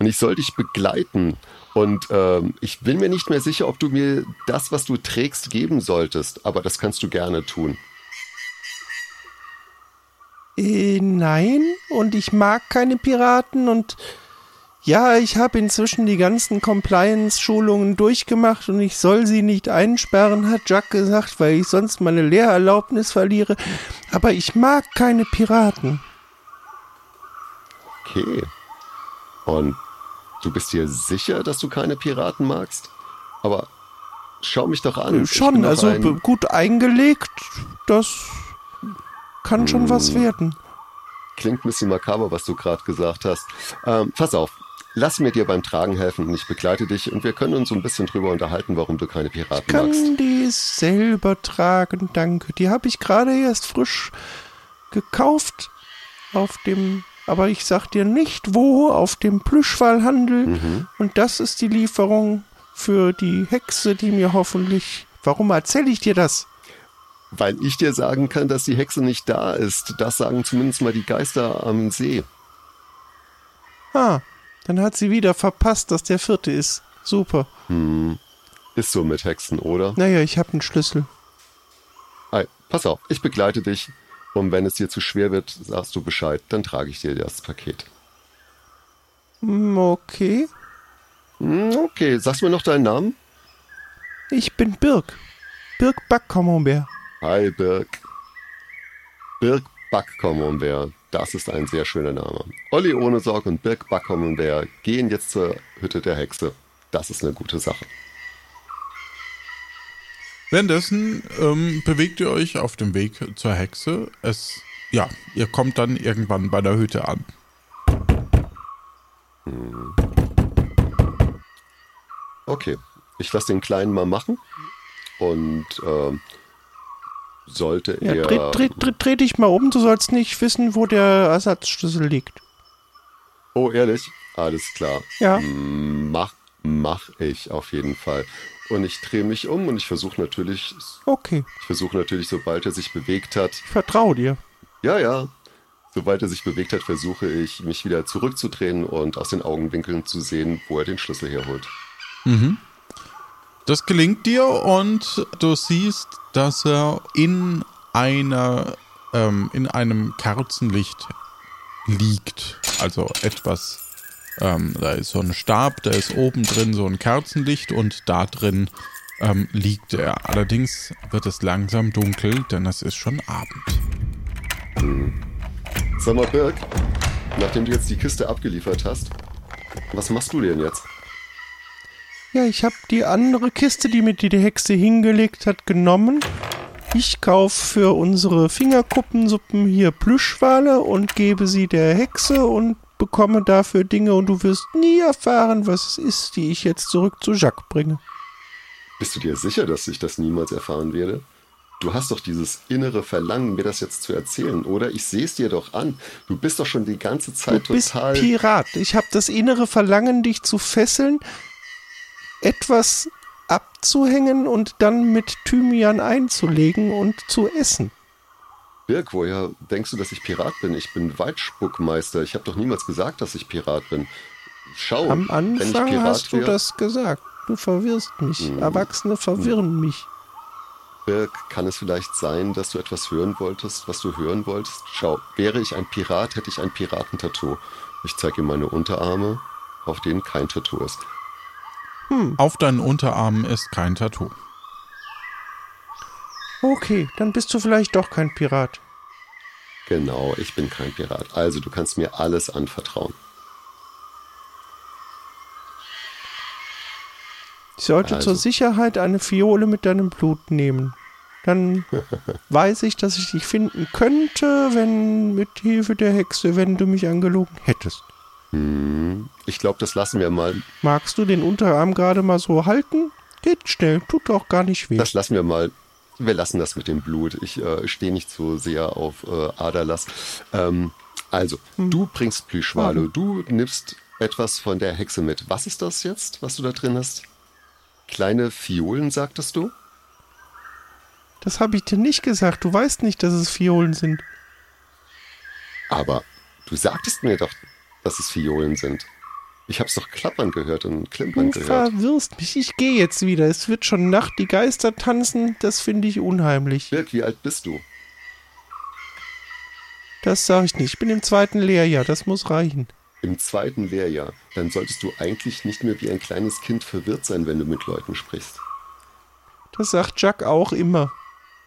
Und ich soll dich begleiten. Und ähm, ich bin mir nicht mehr sicher, ob du mir das, was du trägst, geben solltest. Aber das kannst du gerne tun. Äh, nein, und ich mag keine Piraten und ja, ich habe inzwischen die ganzen Compliance-Schulungen durchgemacht und ich soll sie nicht einsperren, hat Jack gesagt, weil ich sonst meine Lehrerlaubnis verliere. Aber ich mag keine Piraten. Okay. Und du bist dir sicher, dass du keine Piraten magst? Aber schau mich doch an. Bin Schon, also ein- gut eingelegt, das kann schon was werden. Klingt ein bisschen makaber, was du gerade gesagt hast. Ähm, pass auf, lass mir dir beim Tragen helfen und ich begleite dich und wir können uns so ein bisschen drüber unterhalten, warum du keine Piraten magst. Kann die selber tragen, danke. Die habe ich gerade erst frisch gekauft auf dem, aber ich sag dir nicht wo, auf dem Plüschwallhandel. Mhm. Und das ist die Lieferung für die Hexe, die mir hoffentlich. Warum erzähle ich dir das? Weil ich dir sagen kann, dass die Hexe nicht da ist. Das sagen zumindest mal die Geister am See. Ah, dann hat sie wieder verpasst, dass der vierte ist. Super. Hm. Ist so mit Hexen, oder? Naja, ich hab einen Schlüssel. Ei, pass auf, ich begleite dich. Und wenn es dir zu schwer wird, sagst du Bescheid. Dann trage ich dir das Paket. Hm, Okay. Hm, Okay, sagst du mir noch deinen Namen? Ich bin Birk. Birk Backcamembert. Hi, Birk. Birk Backcommonbär. Das ist ein sehr schöner Name. Olli ohne Sorg und Birk Backcommonbär gehen jetzt zur Hütte der Hexe. Das ist eine gute Sache. Währenddessen ähm, bewegt ihr euch auf dem Weg zur Hexe. Es, ja, ihr kommt dann irgendwann bei der Hütte an. Okay, ich lasse den Kleinen mal machen. Und ähm, sollte Ja, er. dreh, dreh, dreh, dreh dich mal um, du sollst nicht wissen, wo der Ersatzschlüssel liegt. Oh, ehrlich? Alles klar. Ja. Mach, mach ich auf jeden Fall. Und ich drehe mich um und ich versuche natürlich, Okay, ich versuche natürlich, sobald er sich bewegt hat, ich vertraue dir. ja, ja, sobald er sich bewegt hat, versuche ich, mich wieder zurückzudrehen und aus den Augenwinkeln zu sehen, wo er den Schlüssel herholt. Das gelingt dir und du siehst, dass er in einer ähm, in einem Kerzenlicht liegt. Also etwas, ähm, da ist so ein Stab, da ist oben drin so ein Kerzenlicht und da drin ähm, liegt er. Allerdings wird es langsam dunkel, denn es ist schon Abend. Sag mal, Birk, nachdem du jetzt die Kiste abgeliefert hast, was machst du denn jetzt? Ja, ich habe die andere Kiste, die mir die Hexe hingelegt hat, genommen. Ich kaufe für unsere Fingerkuppensuppen hier Plüschwale und gebe sie der Hexe und bekomme dafür Dinge und du wirst nie erfahren, was es ist, die ich jetzt zurück zu Jacques bringe. Bist du dir sicher, dass ich das niemals erfahren werde? Du hast doch dieses innere Verlangen, mir das jetzt zu erzählen, oder? Ich sehe es dir doch an. Du bist doch schon die ganze Du Zeit bist total. Pirat. Ich habe das innere Verlangen, dich zu fesseln, etwas abzuhängen und dann mit Thymian einzulegen und zu essen. Birk, woher denkst du, dass ich Pirat bin? Ich bin Weitspuckmeister. Ich habe doch niemals gesagt, dass ich Pirat bin. Schau, Am wenn ich Anfang Pirat hast du wär, das gesagt. Du verwirrst mich. Hm. Erwachsene verwirren mich. Birk, kann es vielleicht sein, dass du etwas hören wolltest, was du hören wolltest? Schau, wäre ich ein Pirat, hätte ich ein Piratentattoo. Ich zeige ihm meine Unterarme, auf denen kein Tattoo ist. Auf deinen Unterarmen ist kein Tattoo. Okay, dann bist du vielleicht doch kein Pirat. Genau, ich bin kein Pirat. Also, du kannst mir alles anvertrauen. Ich sollte Also. zur Sicherheit eine Fiole mit deinem Blut nehmen. Dann weiß ich, dass ich dich finden könnte, wenn mit Hilfe der Hexe, wenn du mich angelogen hättest. Hm, ich glaube, das lassen wir mal. Magst du den Unterarm gerade mal so halten? Geht schnell, tut auch gar nicht weh. Das lassen wir mal. Wir lassen das mit dem Blut. Ich äh, stehe nicht so sehr auf äh, Aderlass. Ähm, also, du bringst Plüschwale. Du nimmst etwas von der Hexe mit. Was ist das jetzt, was du da drin hast? Kleine Fiolen, sagtest du? Das habe ich dir nicht gesagt. Du weißt nicht, dass es Fiolen sind. Aber du sagtest mir doch, dass es Fiolen sind. Ich hab's doch klappern gehört und klimpern Du gehört. verwirrst mich. Ich gehe jetzt wieder. Es wird schon Nacht. Die Geister tanzen. Das finde ich unheimlich. Birk, wie alt bist du? Das sage ich nicht. Ich bin im zweiten Lehrjahr. Das muss reichen. Im zweiten Lehrjahr. Dann solltest du eigentlich nicht mehr wie ein kleines Kind verwirrt sein, wenn du mit Leuten sprichst. Das sagt Jack auch immer.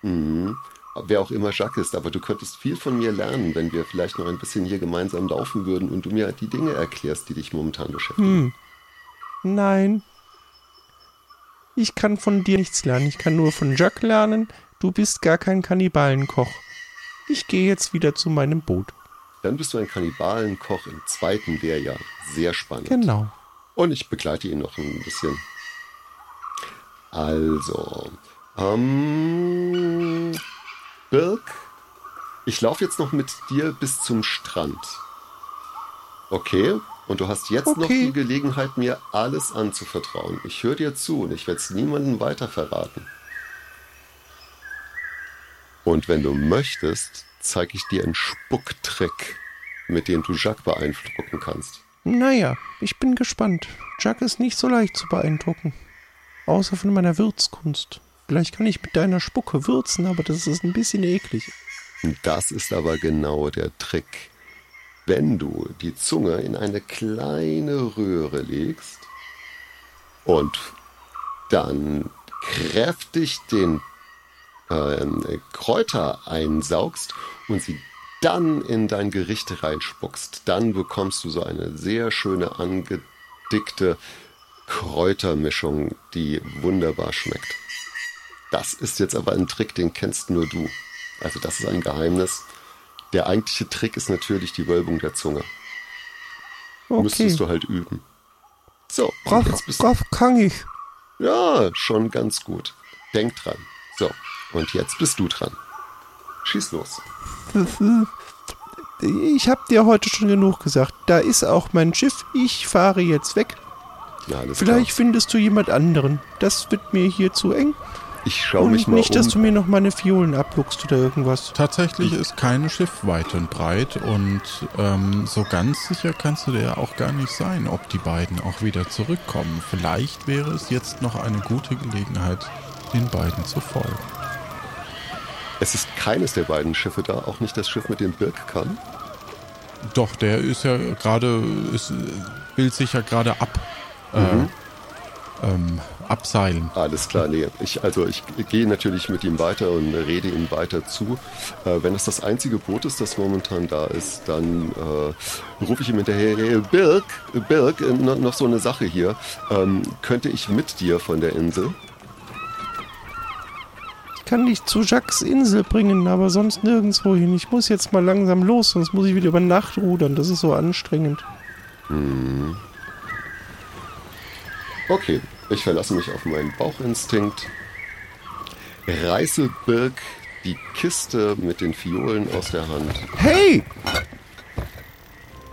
Mhm. Wer auch immer Jacques ist, aber du könntest viel von mir lernen, wenn wir vielleicht noch ein bisschen hier gemeinsam laufen würden und du mir die Dinge erklärst, die dich momentan beschäftigen. Hm. Nein. Ich kann von dir nichts lernen. Ich kann nur von Jack lernen. Du bist gar kein Kannibalenkoch. Ich gehe jetzt wieder zu meinem Boot. Dann bist du ein Kannibalenkoch im zweiten Lehrjahr. Sehr spannend. Genau. Und ich begleite ihn noch ein bisschen. Also, ähm, Birk, ich laufe jetzt noch mit dir bis zum Strand. Okay? Und du hast jetzt noch Okay. die Gelegenheit, mir alles anzuvertrauen. Ich höre dir zu und ich werde es niemandem weiter verraten. Und wenn du möchtest, zeige ich dir einen Spucktrick, mit dem du Jacques beeindrucken kannst. Naja, ich bin gespannt. Jack ist nicht so leicht zu beeindrucken. Außer von meiner Würzkunst. Vielleicht kann ich mit deiner Spucke würzen, aber das ist ein bisschen eklig. Das ist aber genau der Trick. Wenn du die Zunge in eine kleine Röhre legst und dann kräftig den äh, Kräuter einsaugst und sie dann in dein Gericht reinspuckst, dann bekommst du so eine sehr schöne angedickte Kräutermischung, die wunderbar schmeckt. Das ist jetzt aber ein Trick, den kennst nur du. Also das ist ein Geheimnis. Der eigentliche Trick ist natürlich die Wölbung der Zunge. Okay. Müsstest du halt üben. So, brav, jetzt bist brav kann ich. Ja, schon ganz gut. Denk dran. So, und jetzt bist du dran. Schieß los. Ich hab dir heute schon genug gesagt. Da ist auch mein Schiff. Ich fahre jetzt weg. Ja, alles Vielleicht klar. findest du jemand anderen. Das wird mir hier zu eng. Ich schaue Und mich mal nicht, dass du um. mir noch meine Fiolen abluchst oder irgendwas. Tatsächlich ist keine Schiff weit und breit und ähm, so ganz sicher kannst du dir ja auch gar nicht sein, ob die beiden auch wieder zurückkommen. Vielleicht wäre es jetzt noch eine gute Gelegenheit, den beiden zu folgen. Es ist keines der beiden Schiffe da, auch nicht das Schiff, mit dem Birk kann. Doch, der ist ja gerade, ist, will sich ja gerade ab, Mhm. äh, ähm, abseilen. Alles klar, nee. Ich, also ich gehe natürlich mit ihm weiter und rede ihm weiter zu. Äh, wenn es das einzige Boot ist, das momentan da ist, dann äh, rufe ich ihm hinterher, hey, Birk, Birk, äh, noch, noch so eine Sache hier. Ähm, könnte ich mit dir von der Insel? Ich kann dich zu Jacques Insel bringen, aber sonst nirgendwo hin. Ich muss jetzt mal langsam los, sonst muss ich wieder über Nacht rudern. Das ist so anstrengend. Okay, ich verlasse mich auf meinen Bauchinstinkt, reiße Birk die Kiste mit den Fiolen aus der Hand. Hey!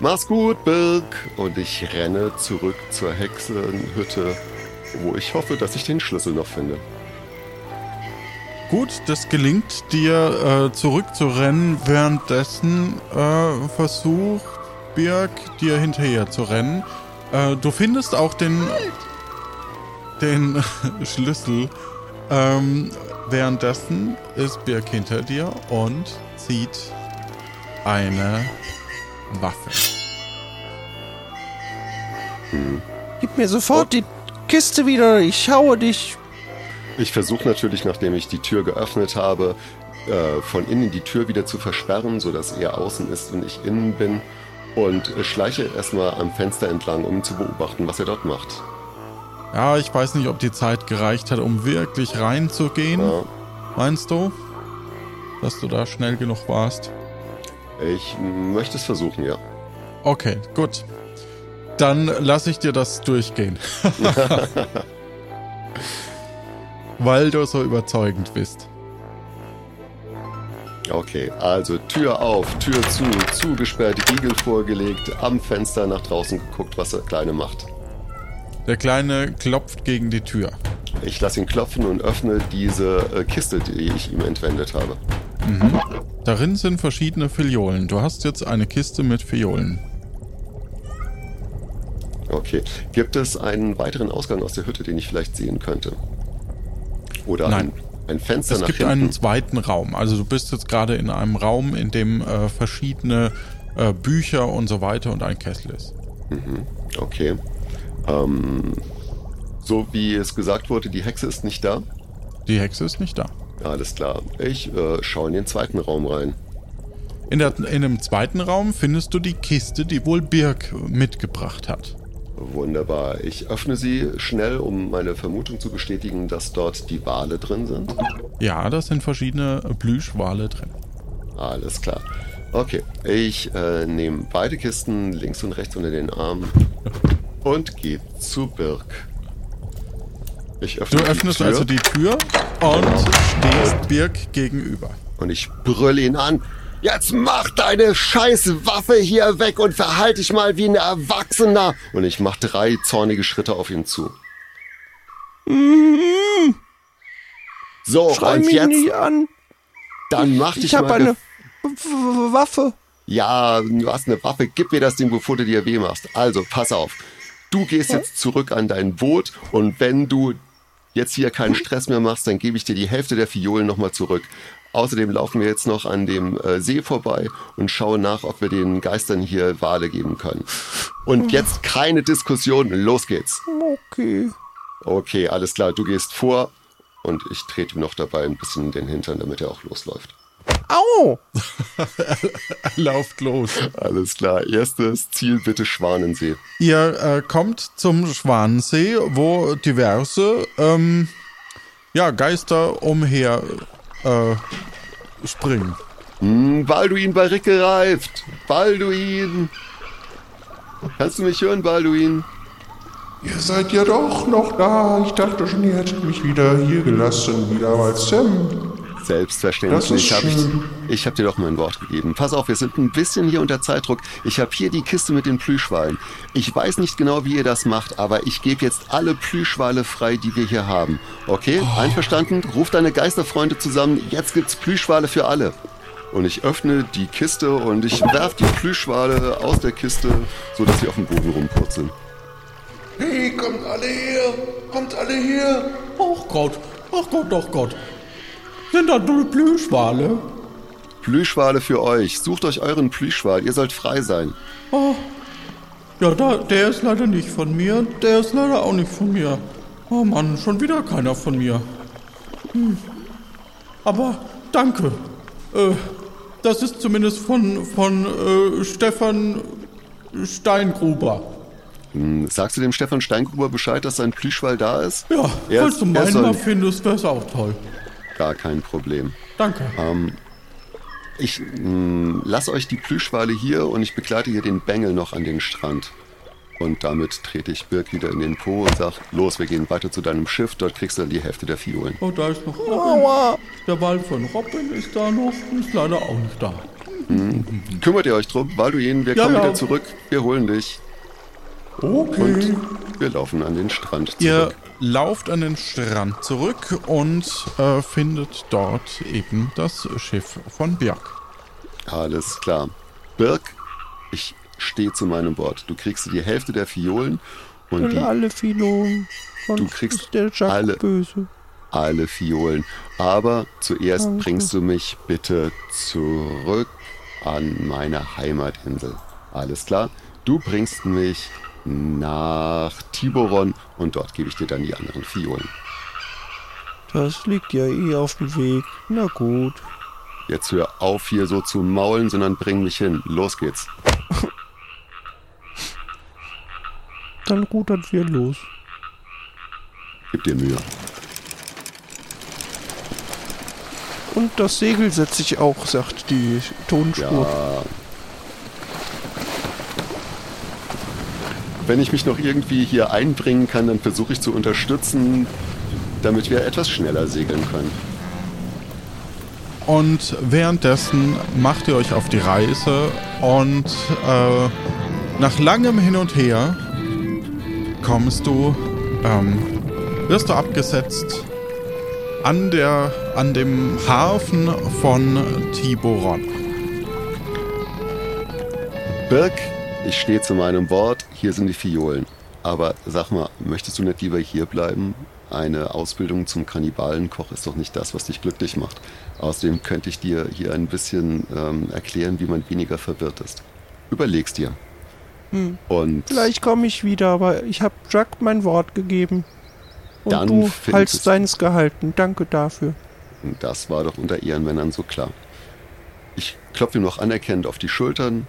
Mach's gut, Birk! Und ich renne zurück zur Hexenhütte, wo ich hoffe, dass ich den Schlüssel noch finde. Gut, das gelingt dir äh, zurückzurennen. Währenddessen äh, versucht Birk dir hinterher zu rennen. Äh, du findest auch den, den Schlüssel. Ähm, währenddessen ist Birk hinter dir und zieht eine Waffe. Gib mir sofort die Kiste wieder. Ich schaue dich. Ich versuche natürlich, nachdem ich die Tür geöffnet habe, äh, von innen die Tür wieder zu versperren, sodass er außen ist und ich innen bin. Und schleiche erstmal am Fenster entlang, um zu beobachten, was er dort macht. Ja, ich weiß nicht, ob die Zeit gereicht hat, um wirklich reinzugehen. Ja, Meinst du, dass du da schnell genug warst? ich möchte es versuchen, ja. Okay, gut. Dann lasse ich dir das durchgehen. Weil du so überzeugend bist. Okay, also Tür auf, Tür zu, zugesperrt, Riegel vorgelegt, am Fenster nach draußen geguckt, was der Kleine macht. Der Kleine klopft gegen die Tür. Ich lasse ihn klopfen und öffne diese äh, Kiste, die ich ihm entwendet habe. Darin sind verschiedene Fiolen. Du hast jetzt eine Kiste mit Fiolen. Okay. Gibt es einen weiteren Ausgang aus der Hütte, den ich vielleicht sehen könnte? Oder Nein. Ein, ein Fenster Es nach gibt hinten? einen zweiten Raum. Also du bist jetzt gerade in einem Raum, in dem äh, verschiedene äh, Bücher und so weiter und ein Kessel ist. Okay. Ähm, so wie es gesagt wurde, die Hexe ist nicht da. Die Hexe ist nicht da. Alles klar. Ich äh, schaue in den zweiten Raum rein. In, der, in dem zweiten Raum findest du die Kiste, die wohl Birk mitgebracht hat. Wunderbar. Ich öffne sie schnell, um meine Vermutung zu bestätigen, dass dort die Wale drin sind. Ja, da sind verschiedene Plüschwale drin. Alles klar. Okay, ich äh, nehme beide Kisten links und rechts unter den Arm und gehe zu Birk. Ich öffne Du die öffnest Tür also die Tür und stehst Birk gegenüber. und ich brülle ihn an. Jetzt mach deine scheiß Waffe hier weg und verhalte dich mal wie ein Erwachsener. Und ich mache drei zornige Schritte auf ihn zu. So, Schrei und mich jetzt nicht an. Dann mach dich Ich habe mal eine Waffe. Ja, du hast eine Waffe, gib mir das Ding, bevor du dir weh machst. Also, pass auf. Du gehst jetzt zurück an dein Boot und wenn du jetzt hier keinen Stress mehr machst, dann gebe ich dir die Hälfte der Fiolen nochmal zurück. Außerdem laufen wir jetzt noch an dem äh, See vorbei und schauen nach, ob wir den Geistern hier Wale geben können. Und jetzt keine Diskussion, los geht's. Okay. Okay, alles klar, du gehst vor und ich trete ihm noch dabei ein bisschen in den Hintern, damit er auch losläuft. Au! Lauft los. Alles klar, erstes Ziel bitte Schwanensee. Ihr äh, kommt zum Schwanensee, wo diverse ähm, ja, Geister umher äh, springen. Hm, Balduin bei Rick gereift. Balduin. Kannst du mich hören, Balduin? Ihr seid ja doch noch da. Ich dachte schon, ihr hättet mich wieder hier gelassen, wieder als Sam. Selbstverständlich habe ich, ich hab dir doch mein Wort gegeben. Pass auf, wir sind ein bisschen hier unter Zeitdruck. Ich habe hier die Kiste mit den Plüschwalen. Ich weiß nicht genau, wie ihr das macht, aber ich gebe jetzt alle Plüschwale frei, die wir hier haben. Okay, einverstanden? Ruf deine Geisterfreunde zusammen. Jetzt gibt's Plüschwale für alle. Und ich öffne die Kiste und ich werf die Plüschwale aus der Kiste, sodass sie auf dem Boden rumpurzeln. Hey, kommt alle her! Kommt alle her! Ach Gott, ach Gott, ach Gott. Sind da nur Plüschwale? Plüschwale für euch. Sucht euch euren Plüschwal. Ihr sollt frei sein. Ja, da, der ist leider nicht von mir. Der ist leider auch nicht von mir. Oh Mann, schon wieder keiner von mir. Hm. Aber danke. Äh, das ist zumindest von, von äh, Stefan Steingruber. Hm, Sagst du dem Stefan Steingruber Bescheid, dass sein Plüschwal da ist? Ja, Er falls ist- du meinen mal findest, wär's auch toll. Gar kein Problem. Danke. Ich mh, lass euch die Plüschwale hier und ich begleite hier den Bengel noch an den Strand. Und damit trete ich Birk wieder in den Po und sag, los, wir gehen weiter zu deinem Schiff, dort kriegst du dann die Hälfte der Fiolen. Oh, da ist noch Robin. Aua! Der Wald von Robin ist da noch, ist leider auch nicht da. Kümmert ihr euch drum, Balduin, wir Ja, kommen ja. wieder zurück, wir holen dich. Okay. Und wir laufen an den Strand zurück. Ihr lauft an den Strand zurück und äh, findet dort eben das Schiff von Björk. Alles klar. Birk, ich stehe zu meinem Wort. Du kriegst die Hälfte der Fiolen und Und die alle Filonen. Sonst Du kriegst alle. böse. alle Fiolen. Aber zuerst Danke. bringst du mich bitte zurück an meine Heimatinsel. Alles klar? Du bringst mich nach Tiboron und dort gebe ich dir dann die anderen Fiolen. Das liegt ja eh auf dem Weg. Na gut. Jetzt hör auf hier so zu maulen, sondern bring mich hin. Los geht's. Dann rudern wir los. Gib dir Mühe. Und das Segel setze ich auch, sagt die Tonspur. Ja. Wenn ich mich noch irgendwie hier einbringen kann, dann versuche ich zu unterstützen, damit wir etwas schneller segeln können. Und währenddessen macht ihr euch auf die Reise und äh, nach langem Hin und Her kommst du, ähm, wirst du abgesetzt an, der, an dem Hafen von Tiboron. Birk, ich stehe zu meinem Wort, hier sind die Fiolen. Aber sag mal, möchtest du nicht lieber hier bleiben? Eine Ausbildung zum Kannibalenkoch ist doch nicht das, was dich glücklich macht. Außerdem könnte ich dir hier ein bisschen ähm, erklären, wie man weniger verwirrt ist. Überleg's dir. Und Vielleicht komme ich wieder, aber ich habe Jack mein Wort gegeben. Und Dann du haltst deines gehalten. Danke dafür. das war doch unter Ehrenmännern so klar. Ich klopfe ihm noch anerkennend auf die Schultern.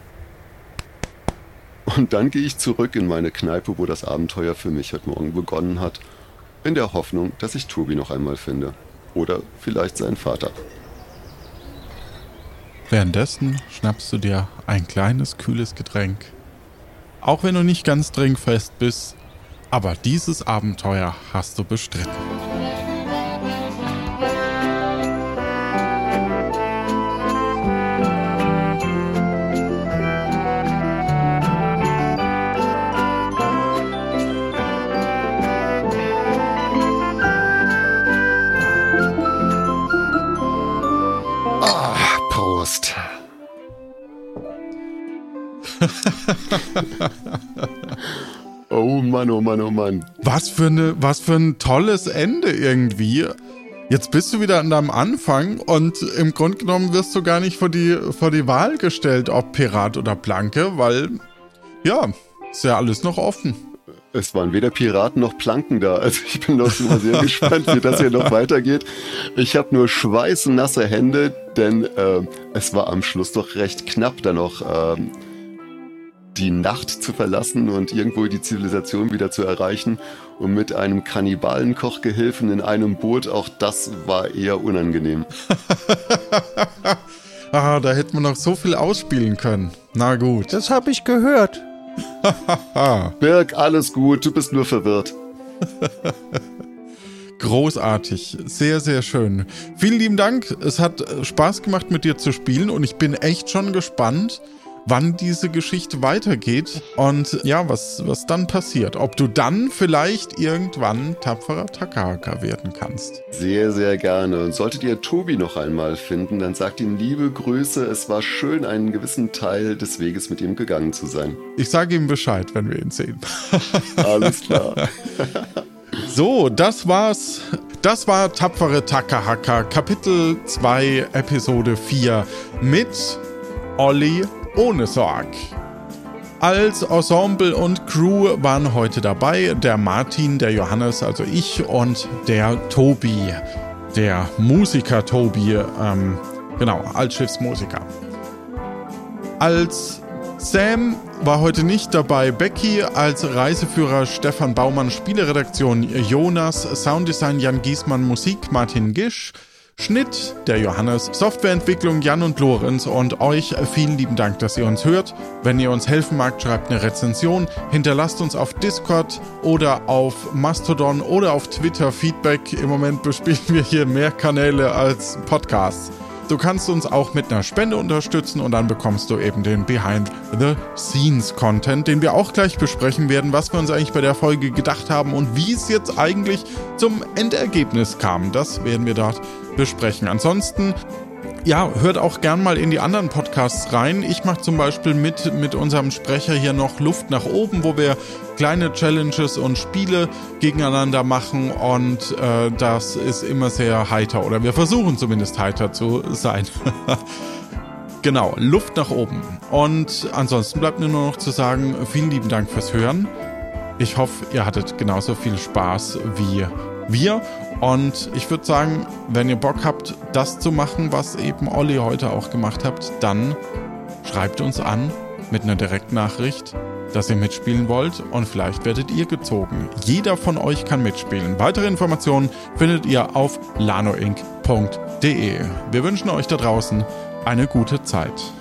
Und dann gehe ich zurück in meine Kneipe, wo das Abenteuer für mich heute Morgen begonnen hat. In der Hoffnung, dass ich Tobi noch einmal finde. Oder vielleicht seinen Vater. Währenddessen schnappst du dir ein kleines, kühles Getränk. Auch wenn du nicht ganz trinkfest bist, aber dieses Abenteuer hast du bestritten. Wurst. oh Mann, oh Mann, oh Mann. Was für, eine, was für ein tolles Ende irgendwie. Jetzt bist du wieder an deinem Anfang und im Grunde genommen wirst du gar nicht vor die, vor die Wahl gestellt, ob Pirat oder Planke, weil ja, ist ja alles noch offen. Es waren weder Piraten noch Planken da. Also ich bin noch mal sehr gespannt, wie das hier noch weitergeht. Ich habe nur schweißnasse Hände, denn äh, es war am Schluss doch recht knapp, da noch äh, die Nacht zu verlassen und irgendwo die Zivilisation wieder zu erreichen. Und mit einem Kannibalenkochgehilfen in einem Boot, auch das war eher unangenehm. ah, da hätten wir noch so viel ausspielen können. Na gut. Das habe ich gehört. Birg, alles gut, du bist nur verwirrt. Großartig, sehr, sehr schön. Vielen lieben Dank. Es hat Spaß gemacht, mit dir zu spielen und ich bin echt schon gespannt, wann diese Geschichte weitergeht und ja, was, was dann passiert. Ob du dann vielleicht irgendwann tapferer Takahaka werden kannst. Sehr, sehr gerne. Und solltet ihr Tobi noch einmal finden, dann sagt ihm liebe Grüße. Es war schön, einen gewissen Teil des Weges mit ihm gegangen zu sein. Ich sage ihm Bescheid, wenn wir ihn sehen. Alles klar. so, das war's. Das war Tapfere Takahaka, Kapitel 2, Episode 4 mit Olli ohne Sorg. Als Ensemble und Crew waren heute dabei der Martin, der Johannes, also ich und der Tobi, der Musiker Tobi, ähm, genau, als Schiffsmusiker. Als Sam war heute nicht dabei, Becky als Reiseführer Stefan Baumann, Spieleredaktion Jonas, Sounddesign Jan Giesmann, Musik Martin Gisch, Schnitt der Johannes, Softwareentwicklung Jan und Lorenz und euch vielen lieben Dank, dass ihr uns hört. Wenn ihr uns helfen mag, schreibt eine Rezension, hinterlasst uns auf Discord oder auf Mastodon oder auf Twitter Feedback. Im Moment bespielen wir hier mehr Kanäle als Podcasts. Du kannst uns auch mit einer Spende unterstützen und dann bekommst du eben den Behind the Scenes Content, den wir auch gleich besprechen werden, was wir uns eigentlich bei der Folge gedacht haben und wie es jetzt eigentlich zum Endergebnis kam. Das werden wir dort besprechen. Ansonsten ja, hört auch gern mal in die anderen Podcasts rein. Ich mache zum Beispiel mit, mit unserem Sprecher hier noch Luft nach oben, wo wir kleine Challenges und Spiele gegeneinander machen und äh, das ist immer sehr heiter oder wir versuchen zumindest heiter zu sein. genau, Luft nach oben. Und ansonsten bleibt mir nur noch zu sagen, vielen lieben Dank fürs Hören. Ich hoffe, ihr hattet genauso viel Spaß wie wir und ich würde sagen, wenn ihr Bock habt, das zu machen, was eben Olli heute auch gemacht habt, dann schreibt uns an mit einer Direktnachricht, dass ihr mitspielen wollt und vielleicht werdet ihr gezogen. Jeder von euch kann mitspielen. Weitere Informationen findet ihr auf lanoinc.de. Wir wünschen euch da draußen eine gute Zeit.